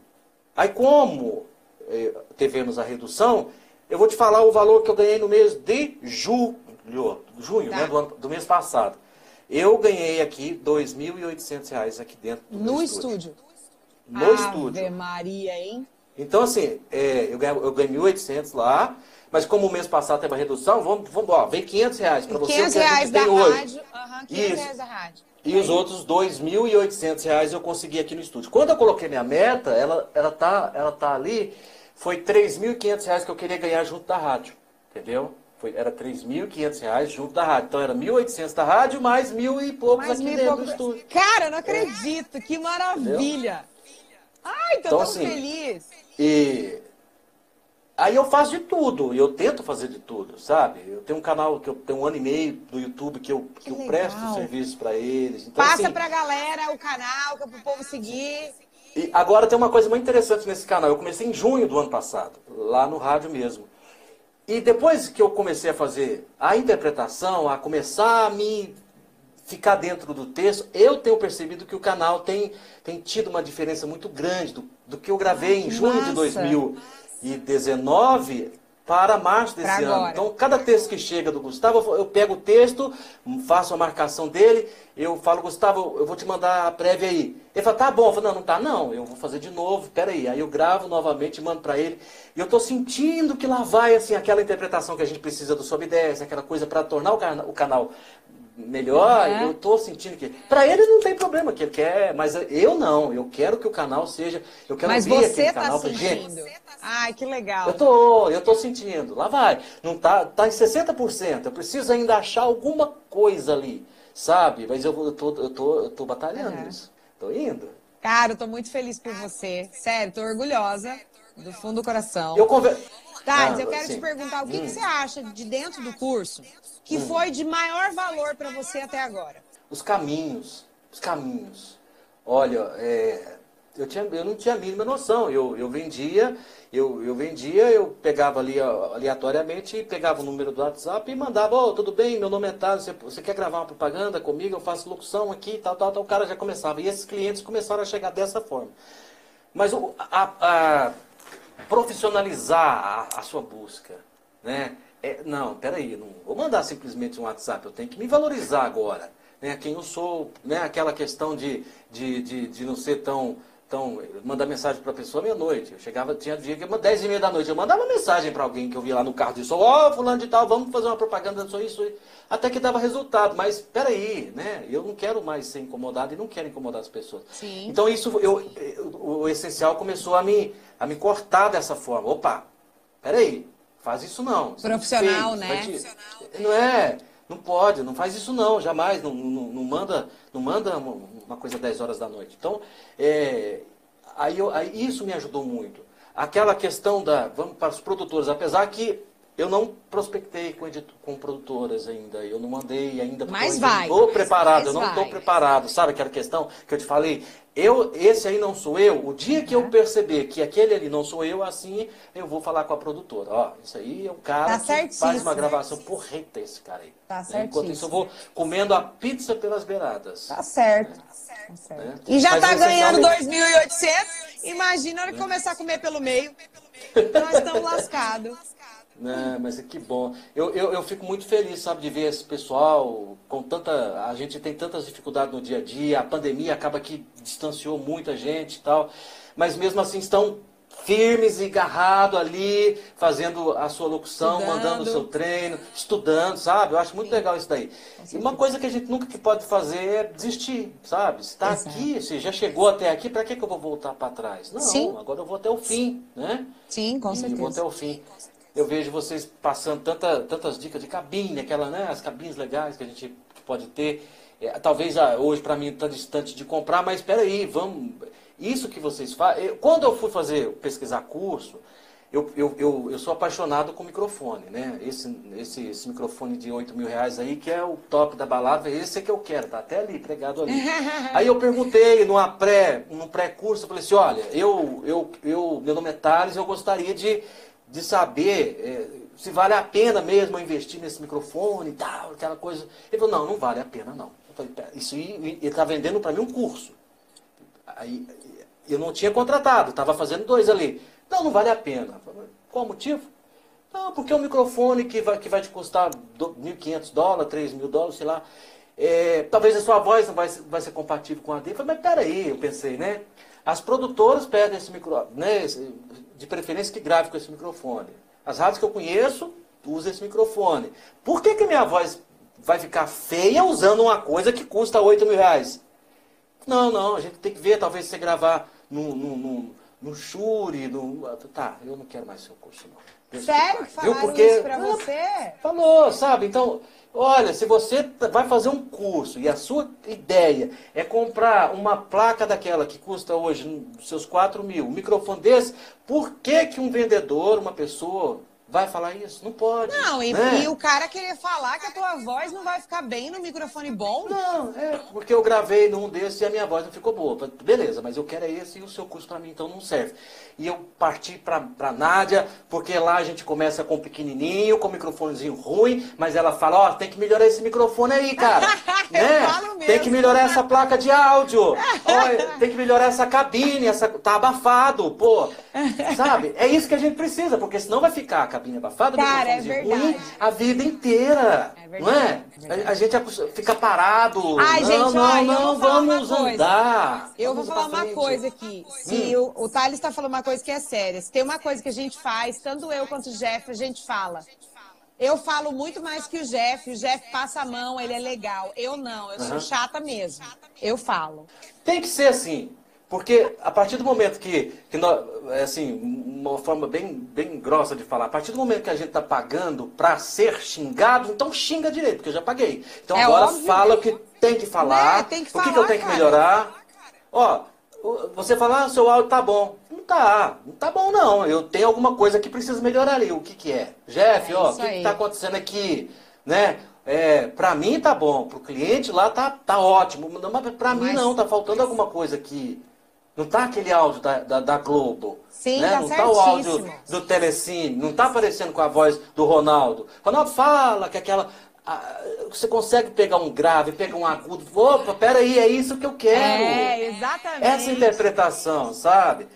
Aí, como é, tivemos a redução, eu vou te falar o valor que eu ganhei no mês de julho, junho, tá. né, do, ano, do mês passado. Eu ganhei aqui R$ 2.800 aqui dentro do No estúdio. estúdio. No Ave estúdio. Maria, hein? Então, assim, é, eu ganhei, eu ganhei 1.800 lá, mas como o mês passado teve uma redução, vamos, vamos ó, vem 500 reais para você. 500 reais da hoje. rádio, uhum, 500 Isso. reais da rádio. E os outros 2.800 reais eu consegui aqui no estúdio. Quando eu coloquei minha meta, ela, ela, tá, ela tá ali, foi 3.500 reais que eu queria ganhar junto da rádio, entendeu? Foi, era 3.500 reais junto da rádio. Então era 1.800 da rádio, mais mil e poucos mais aqui dentro do estúdio. Cara, eu não acredito, que maravilha! Entendeu? Ai, tô então, tão assim, feliz! E aí eu faço de tudo, e eu tento fazer de tudo, sabe? Eu tenho um canal que eu tenho um ano e meio do YouTube que eu, que, que eu presto serviço para eles. Então, Passa assim, pra galera o canal, que é pro povo seguir. E agora tem uma coisa muito interessante nesse canal. Eu comecei em junho do ano passado, lá no rádio mesmo. E depois que eu comecei a fazer a interpretação, a começar a me ficar dentro do texto, eu tenho percebido que o canal tem, tem tido uma diferença muito grande do, do que eu gravei Ai, em junho massa. de 2019 para março desse pra ano. Agora. Então, cada texto que chega do Gustavo, eu pego o texto, faço a marcação dele, eu falo, Gustavo, eu vou te mandar a prévia aí. Ele fala, tá bom. Eu falo, não, não tá não, eu vou fazer de novo, peraí. Aí eu gravo novamente mando para ele. E eu estou sentindo que lá vai, assim, aquela interpretação que a gente precisa do Sob 10, aquela coisa para tornar o canal melhor, é. eu estou sentindo que. Para ele não tem problema que ele quer, mas eu não. Eu quero que o canal seja. Eu quero mas ver você aquele tá canal sentindo. Gente. Ai, que legal. Eu tô, eu tô sentindo. Lá vai. Não tá, tá em 60%. Eu preciso ainda achar alguma coisa ali, sabe? Mas eu, eu, tô, eu, tô, eu tô batalhando é. isso. Tô indo. Cara, eu tô muito feliz por você. Sério, tô orgulhosa. Do fundo do coração. Eu converso. Tades, ah, eu quero sim. te perguntar o que, hum. que, você acha de dentro do curso que hum. foi de maior valor para você até agora? Os caminhos. Os caminhos. Olha, é, eu, tinha, eu não tinha a mínima noção. Eu, eu vendia, eu, eu vendia, eu pegava ali aleatoriamente, pegava o número do WhatsApp e mandava, oh, tudo bem, meu nome é Tado, você, você quer gravar uma propaganda comigo? Eu faço locução aqui, tal, tal, tal. O cara já começava. E esses clientes começaram a chegar dessa forma. Mas o, a, a profissionalizar a, a, sua busca, né? É, não, peraí, não vou mandar simplesmente um WhatsApp, eu tenho que me valorizar agora. Né? Quem eu sou, né? aquela questão de, de, de, de não ser tão então, mandar mensagem para a pessoa meia-noite. Eu chegava, tinha dia que eu 10 e meia da noite, eu mandava mensagem para alguém que eu via lá no carro, disse, ó, oh, fulano de tal, vamos fazer uma propaganda só isso, até que dava resultado. Mas, peraí, né? Eu não quero mais ser incomodado e não quero incomodar as pessoas. Sim. Então, isso, eu, o, o essencial começou a me, a me cortar dessa forma. Opa, peraí, faz isso não. Profissional, não fez, né? Te, não é... Não pode, não faz isso não, jamais, não, não, não manda, não manda uma coisa 10 horas da noite. Então, é, aí, eu, aí isso me ajudou muito. Aquela questão da, vamos para os produtores, apesar que eu não prospectei com, com produtoras ainda, eu não mandei ainda. Mas vai. Estou preparado, eu não estou preparado. Sabe aquela questão que eu te falei? Eu, esse aí não sou eu. O dia que eu perceber que aquele ali não sou eu, assim, eu vou falar com a produtora. Ó, isso aí é um cara tá que faz uma gravação porreta esse cara aí. Tá certo. Enquanto isso eu vou comendo a pizza pelas beiradas. Tá certo. Né? Tá certo. Né? E já Mas tá ganhando 2.800, imagina a hora que começar a comer pelo meio. Nós estamos lascados. Né, mas que bom. Eu, eu, eu, fico muito feliz, sabe, de ver esse pessoal com tanta. A gente tem tantas dificuldades no dia a dia, a pandemia acaba que distanciou muita gente e tal. Mas mesmo assim estão firmes e agarrados ali, fazendo a sua locução, estudando. mandando o seu treino, estudando, sabe? Eu acho muito Sim. legal isso daí. E uma coisa que a gente nunca que pode fazer é desistir, sabe? Está aqui, se já chegou até aqui, para que, que eu vou voltar para trás? Não, Sim. agora eu vou até o fim, né? Sim, com certeza. Eu vou até o fim eu vejo vocês passando tanta, tantas dicas de cabine, aquela, né, as cabines legais que a gente pode ter. É, talvez ah, hoje para mim está distante de comprar, mas espera aí, vamos. Isso que vocês fazem. Quando eu fui fazer pesquisar curso, eu, eu, eu, eu, sou apaixonado com microfone, né? Esse, esse, esse, microfone de 8 mil reais aí, que é o top da balada, esse é que eu quero, tá até ali, pregado ali. aí eu perguntei numa pré, num pré-curso, eu falei assim, olha, eu, eu, eu, meu nome é Thales, eu gostaria de de saber é, se vale a pena mesmo investir nesse microfone e tal, aquela coisa. Ele falou, não, não vale a pena não. Eu falei, isso ele está vendendo para mim um curso. Aí eu não tinha contratado, estava fazendo dois ali. Não, não vale a pena. Qual o motivo? Não, porque é um microfone que vai, que vai te custar 1.500 dólares, 3 mil dólares, sei lá. É, talvez a sua voz não vai, vai ser compatível com a dele. Eu falei, mas peraí, eu pensei, né? As produtoras pedem esse microfone, né? De preferência que grave com esse microfone. As rádios que eu conheço usam esse microfone. Por que, que minha voz vai ficar feia usando uma coisa que custa 8 mil reais? Não, não, a gente tem que ver, talvez você gravar no, no, no, no Shure, no... Tá, eu não quero mais seu curso, não. Sério que falaram Porque, isso pra você? Falou, sabe? Então, Olha, se você vai fazer um curso e a sua ideia é comprar uma placa daquela que custa hoje seus 4 mil, um microfone desse, por que, que um vendedor, uma pessoa, vai falar isso? Não pode. Não, e, né? e, o cara querer falar que a tua voz não vai ficar bem no microfone bom? Não, é porque eu gravei num desses e a minha voz não ficou boa. Beleza, mas eu quero é esse e o seu curso para mim então não serve. E eu parti para Nádia, porque lá a gente começa com pequenininho, com microfonezinho ruim, mas ela fala, ó, oh, tem que melhorar esse microfone aí, cara. né? Tem que melhorar essa placa de áudio. Ó, tem que melhorar essa cabine, essa tá abafado, pô. Sabe? É isso que a gente precisa, porque senão vai ficar cabine abafada, Cara, é ruim a vida inteira. É verdade, não é? é verdade. A, a, gente fica parado. Ai, não, gente, não, olha, não, vamos andar. Eu vou falar uma coisa aqui. Se hum. o, o Thales está falando uma coisa que é séria. Se tem uma coisa que a gente faz, tanto eu quanto o Jeff, a gente fala. Eu falo muito mais que o Jeff. O Jeff passa a mão, ele é legal. Eu não, eu sou chata mesmo. Eu falo. Tem que ser assim. Porque a partir do momento que, que nós, é assim, uma forma bem, bem grossa de falar, a partir do momento que a gente está pagando para ser xingado, então xinga direito, porque eu já paguei. Então é agora fala o que tem que falar, é, tem que falar, o que, que eu tenho cara. que melhorar. Ó, você fala, ah, seu áudio tá bom. Não tá, não tá bom não. Eu tenho alguma coisa que precisa melhorar ali. O que que é? Jeff, é ó, o que, que tá acontecendo aqui? Né? É, para mim tá bom, pro cliente lá tá, tá ótimo, mas para mim não, tá faltando alguma coisa aqui. Não tá aquele áudio da, da, da Globo. Sim, né? tá Não tá o áudio do Telecine, não tá aparecendo com a voz do Ronaldo. Ronaldo fala que aquela. você consegue pegar um grave, pegar um agudo. Opa, peraí, é isso que eu quero. É, exatamente. Essa interpretação, sabe?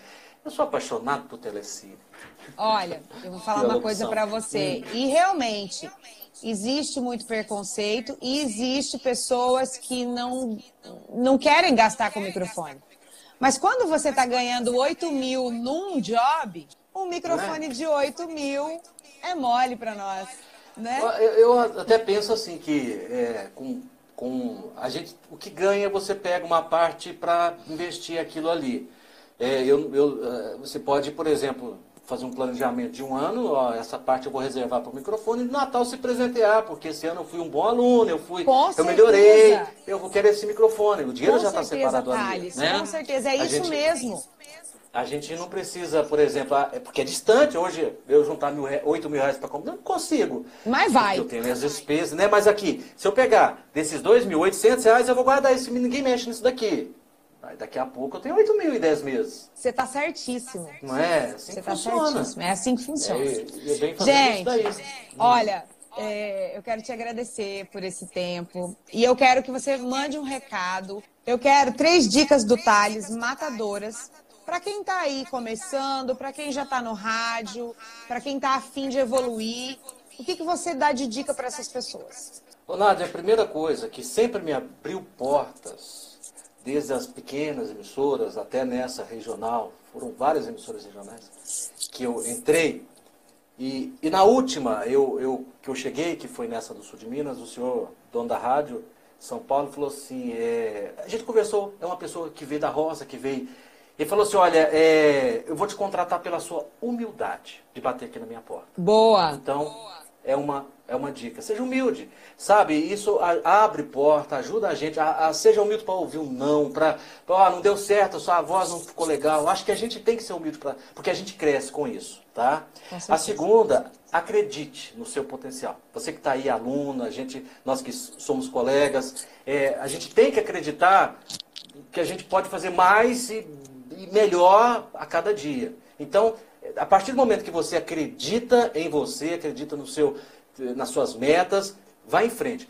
Eu sou apaixonado por Telecine. Olha, eu vou falar uma coisa para você. Hum. E realmente, existe muito preconceito e existe pessoas que não, não querem gastar com o microfone. Mas quando você está ganhando 8 mil num job, um microfone é? de 8 mil é mole para nós. Né? Eu, eu, até penso assim que é, com, com a gente, o que ganha você pega uma parte para investir aquilo ali. É, eu, eu, é, você pode, por exemplo, fazer um planejamento de um ano, ó, essa parte eu vou reservar para o microfone e no Natal se presentear, porque esse ano eu fui um bom aluno, eu fui, com eu certeza. melhorei, eu vou querer esse microfone. O dinheiro com já está separado ali. Né? Com certeza, é isso gente, mesmo. A gente não precisa, por exemplo, é porque é distante hoje, eu juntar mil, 8 mil reais para comprar, não consigo. Mas vai. Eu tenho as despesas, né? Mas aqui, se eu pegar desses 2.800 reais, eu vou guardar isso, ninguém mexe nisso daqui. Aí daqui a pouco eu tenho 8 mil em 10 meses. Você está certíssimo. Não é? Assim Você está certíssimo. É assim que funciona. É, é bem Gente, olha, é, eu quero te agradecer por esse tempo. E eu quero que você mande um recado. Eu quero três dicas do Thales matadoras para quem está aí começando, para quem já está no rádio, para quem está afim de evoluir. O que, que você dá de dica para essas pessoas? Ô, Nádia, a primeira coisa que sempre me abriu portas desde as pequenas emissoras até nessa regional, foram várias emissoras regionais que eu entrei. E, e na última, eu, eu, que eu cheguei, que foi nessa do sul de Minas, o senhor, dono da rádio, São Paulo, falou assim, é, a gente conversou, é uma pessoa que veio da roça, que veio, ele falou assim, olha, é, eu vou te contratar pela sua humildade de bater aqui na minha porta. Boa! Então, é uma é uma dica. Seja humilde, sabe? Isso abre porta, ajuda a gente. A, a seja humilde para ouvir um não, para ah, não deu certo, a sua voz não ficou legal. Acho que a gente tem que ser humilde pra, porque a gente cresce com isso, tá? a segunda, acredite no seu potencial. Você que está aí, aluna, a gente, nós que somos colegas, é, a gente tem que acreditar que a gente pode fazer mais e, e melhor a cada dia. Então, a partir do momento que você acredita em você, acredita no seu nas suas metas, vai em frente.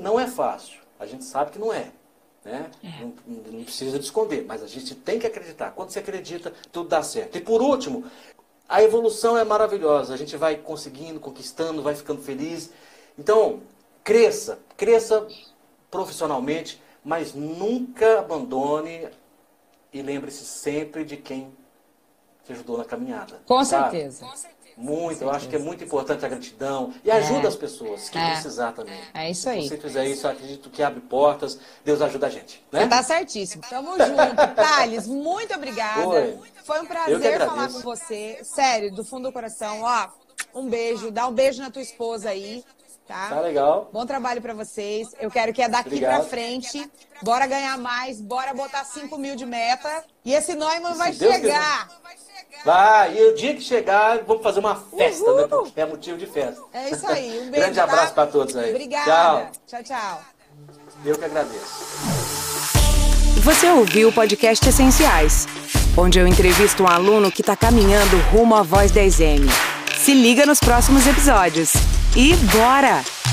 Não é fácil, a gente sabe que não é. Né? É. Não, não, precisa de esconder, mas a gente tem que acreditar. Quando você acredita, tudo dá certo. E por último, a evolução é maravilhosa. A gente vai conseguindo, conquistando, vai ficando feliz. Então, cresça, cresça profissionalmente, mas nunca abandone e lembre-se sempre de quem te ajudou na caminhada. Com sabe? certeza. Com certeza. Muito, eu acho que é muito importante a gratidão e ajuda é. as pessoas que é. precisar também. É isso aí. Se você fizer isso, eu acredito que abre portas, Deus ajuda a gente. Né? Você tá certíssimo. Tamo junto. Thales, muito obrigada. Foi, Foi um prazer falar com você. Sério, do fundo do coração. Ó, um beijo. Dá um beijo na tua esposa aí. Tá? tá legal. Bom trabalho para vocês. Eu quero que é daqui pra frente. Bora ganhar mais, bora botar 5 mil de meta. E esse Neumann vai Deus chegar. Vai, e o dia que chegar, vamos fazer uma festa, Uhul. né? Porque é motivo de festa. É isso aí. Um beijo. Grande tá? abraço para todos aí. Obrigada. Tchau. Tchau, tchau. Eu que agradeço. Você ouviu o podcast Essenciais, onde eu entrevisto um aluno que está caminhando rumo à Voz 10M. Se liga nos próximos episódios. E bora!